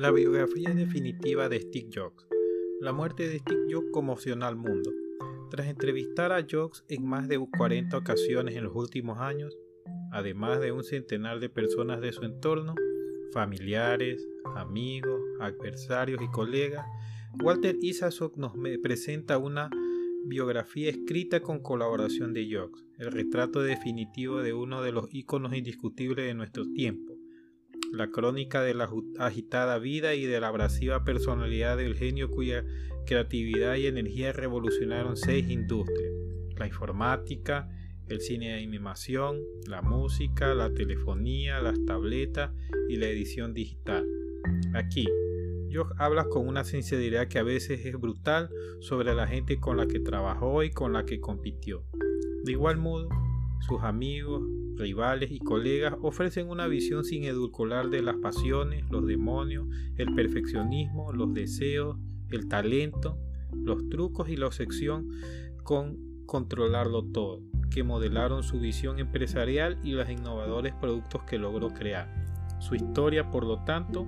La biografía definitiva de Steve Jobs. La muerte de Steve Jobs conmocionó al mundo. Tras entrevistar a Jobs en más de 40 ocasiones en los últimos años, además de un centenar de personas de su entorno, familiares, amigos, adversarios y colegas, Walter Isaacson nos presenta una biografía escrita con colaboración de Jobs, el retrato definitivo de uno de los íconos indiscutibles de nuestro tiempo, la crónica de la agitada vida y de la abrasiva personalidad del genio cuya creatividad y energía revolucionaron seis industrias, la informática, el cine de animación, la música, la telefonía, las tabletas y la edición digital. Aquí, Jock habla con una sinceridad que a veces es brutal sobre la gente con la que trabajó y con la que compitió. De igual modo, sus amigos, rivales y colegas ofrecen una visión sin edulcorar de las pasiones, los demonios, el perfeccionismo, los deseos, el talento, los trucos y la obsesión con controlarlo todo, que modelaron su visión empresarial y los innovadores productos que logró crear. Su historia, por lo tanto,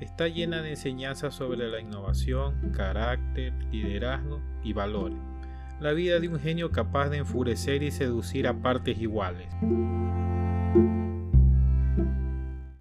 está llena de enseñanzas sobre la innovación, carácter, liderazgo y valores. La vida de un genio capaz de enfurecer y seducir a partes iguales.